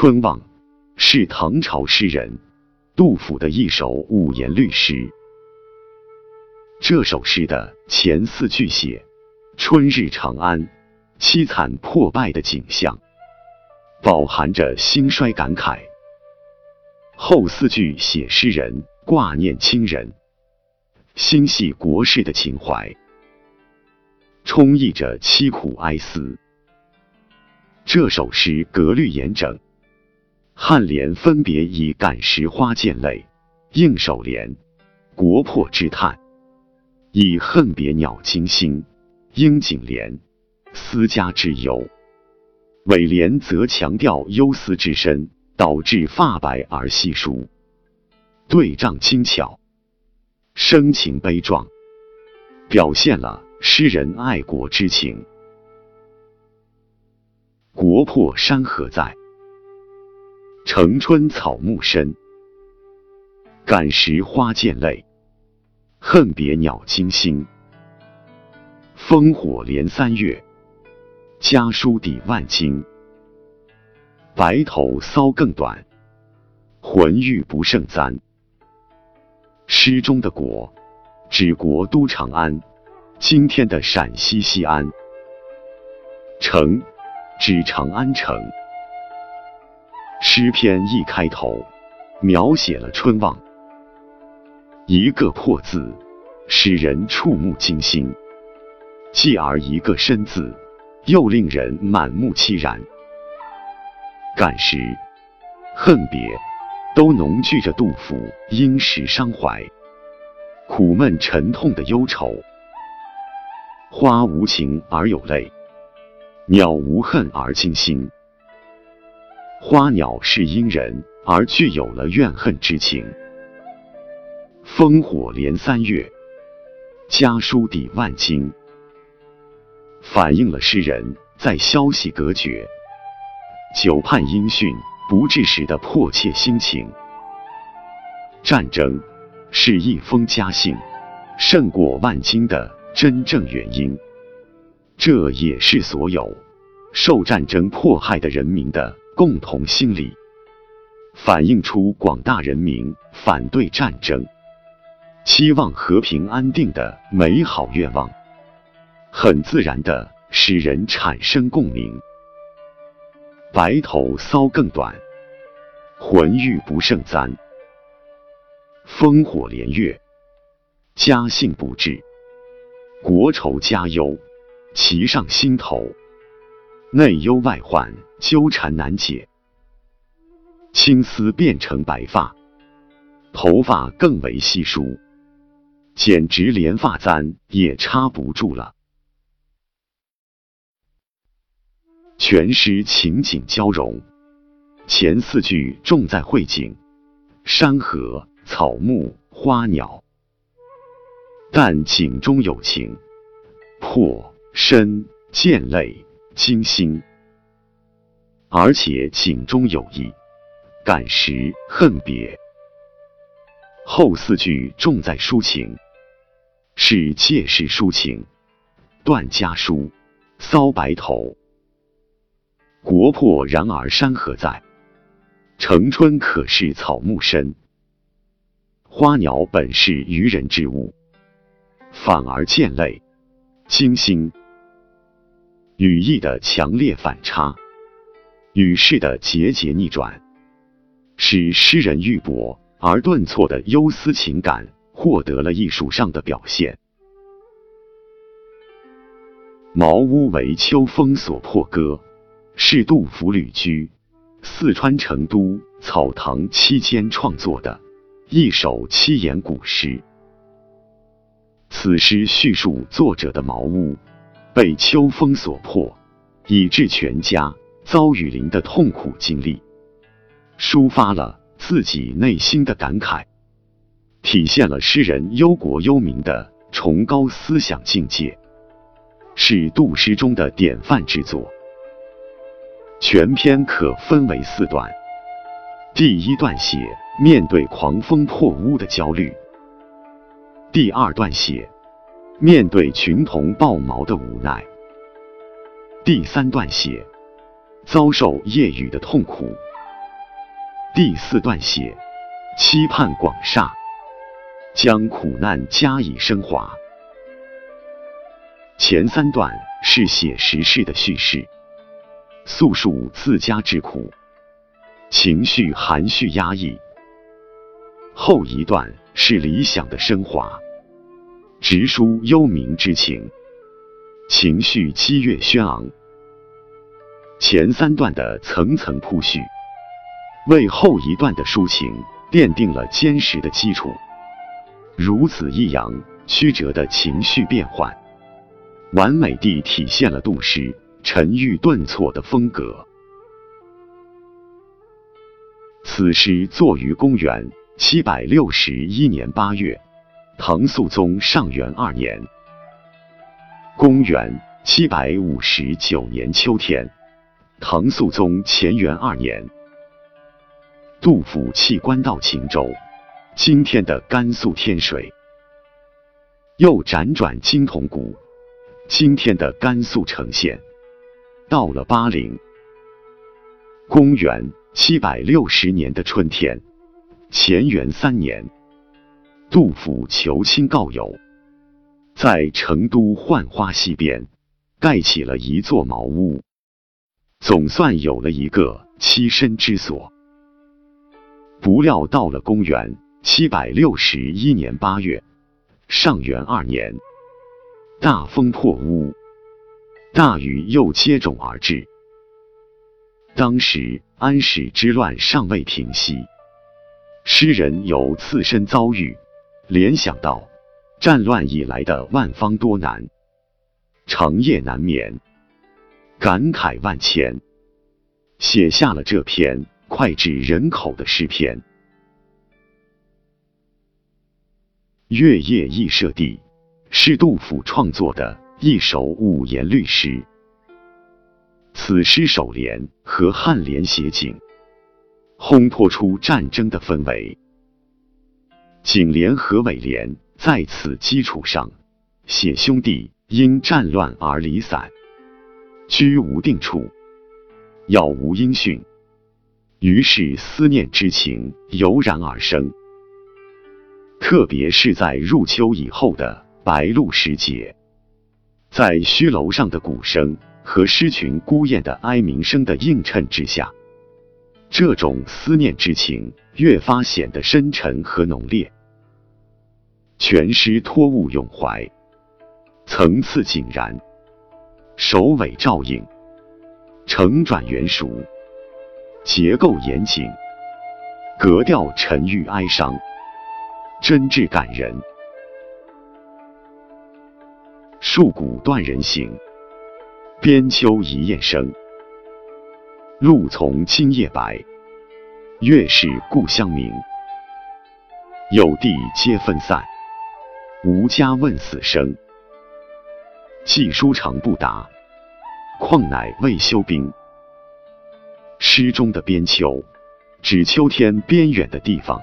春望是唐朝诗人杜甫的一首五言律诗。这首诗的前四句写春日长安凄惨破败的景象，饱含着兴衰感慨；后四句写诗人挂念亲人、心系国事的情怀，充溢着凄苦哀思。这首诗格律严整。颔联分别以“感时花溅泪”，应首联“国破之叹”以“恨别鸟惊心”，应颈联“思家之忧”。尾联则强调忧思之深，导致发白而稀疏，对仗精巧，声情悲壮，表现了诗人爱国之情。国破山河在。城春草木深，感时花溅泪，恨别鸟惊心。烽火连三月，家书抵万金。白头搔更短，浑欲不胜簪。诗中的“国”指国都长安，今天的陕西西安；“城”指长安城。诗篇一开头，描写了春望，一个破字，使人触目惊心；继而一个深字，又令人满目凄然。感时、恨别，都浓聚着杜甫因时伤怀、苦闷沉痛的忧愁。花无情而有泪，鸟无恨而惊心。花鸟是因人而具有了怨恨之情，烽火连三月，家书抵万金，反映了诗人在消息隔绝、久盼音讯不至时的迫切心情。战争是一封家信胜过万金的真正原因，这也是所有受战争迫害的人民的。共同心理，反映出广大人民反对战争、期望和平安定的美好愿望，很自然的使人产生共鸣。白头搔更短，浑欲不胜簪。烽火连月，家信不至，国仇家忧齐上心头。内忧外患，纠缠难解，青丝变成白发，头发更为稀疏，简直连发簪也插不住了。全诗情景交融，前四句重在绘景，山河、草木、花鸟，但景中有情，破、深、溅泪。惊心，而且景中有意，感时恨别。后四句重在抒情，是借势抒情，断家书，搔白头。国破然而山河在，城春可是草木深。花鸟本是愚人之物，反而见泪，惊心。语义的强烈反差，语势的节节逆转，使诗人郁博而顿挫的忧思情感获得了艺术上的表现。茅屋为秋风所破歌，是杜甫旅居四川成都草堂期间创作的一首七言古诗。此诗叙述作者的茅屋。被秋风所破，以致全家遭雨淋的痛苦经历，抒发了自己内心的感慨，体现了诗人忧国忧民的崇高思想境界，是杜诗中的典范之作。全篇可分为四段，第一段写面对狂风破屋的焦虑，第二段写。面对群童抱毛的无奈，第三段写遭受夜雨的痛苦，第四段写期盼广厦，将苦难加以升华。前三段是写实事的叙事，诉述自家之苦，情绪含蓄压抑；后一段是理想的升华，直抒幽冥之情，情绪激越轩昂。前三段的层层铺叙，为后一段的抒情奠定了坚实的基础。如此抑扬曲折的情绪变换。完美地体现了杜诗沉郁顿挫的风格。此诗作于公元七百六十一年八月，唐肃宗上元二年。公元七百五十九年秋天，唐肃宗乾元二年，杜甫弃官到秦州，今天的甘肃天水，又辗转金铜谷。今天的甘肃成县，到了巴陵。公元七百六十年的春天，乾元三年，杜甫求亲告友，在成都浣花溪边盖起了一座茅屋，总算有了一个栖身之所。不料到了公元七百六十一年八月，上元二年。大风破屋，大雨又接踵而至。当时安史之乱尚未平息，诗人有自身遭遇，联想到战乱以来的万方多难，长夜难眠，感慨万千，写下了这篇脍炙人口的诗篇。月夜忆舍弟。是杜甫创作的一首五言律诗。此诗首联和颔联写景，烘托出战争的氛围；颈联和尾联在此基础上写兄弟因战乱而离散，居无定处，杳无音讯，于是思念之情油然而生。特别是在入秋以后的。白露时节，在虚楼上的鼓声和狮群孤雁的哀鸣声的映衬之下，这种思念之情越发显得深沉和浓烈。全诗托物咏怀，层次井然，首尾照应，承转圆熟，结构严谨，格调沉郁哀伤，真挚感人。戍鼓断人行，边秋一雁声。露从今夜白，月是故乡明。有地皆分散，无家问死生。寄书长不达，况乃未休兵。诗中的边秋，指秋天边远的地方，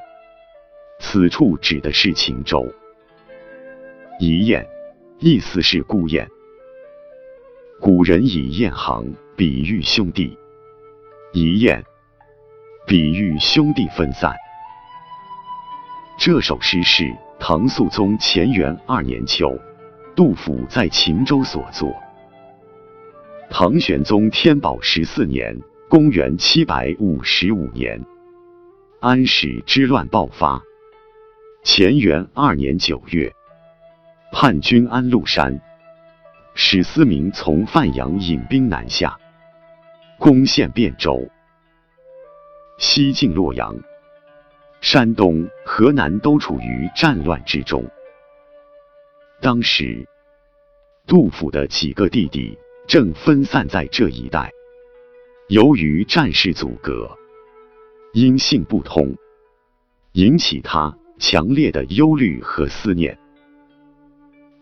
此处指的是秦州。一雁。意思是孤雁，古人以雁行比喻兄弟，一雁比喻兄弟分散。这首诗是唐肃宗乾元二年秋，杜甫在秦州所作。唐玄宗天宝十四年（公元七百五十五年），安史之乱爆发。乾元二年九月。叛军安禄山，史思明从范阳引兵南下，攻陷汴州，西进洛阳，山东、河南都处于战乱之中。当时，杜甫的几个弟弟正分散在这一带，由于战事阻隔，音信不通，引起他强烈的忧虑和思念。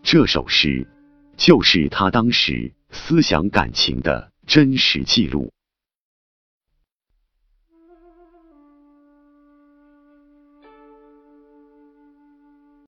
这首诗就是他当时思想感情的真实记录。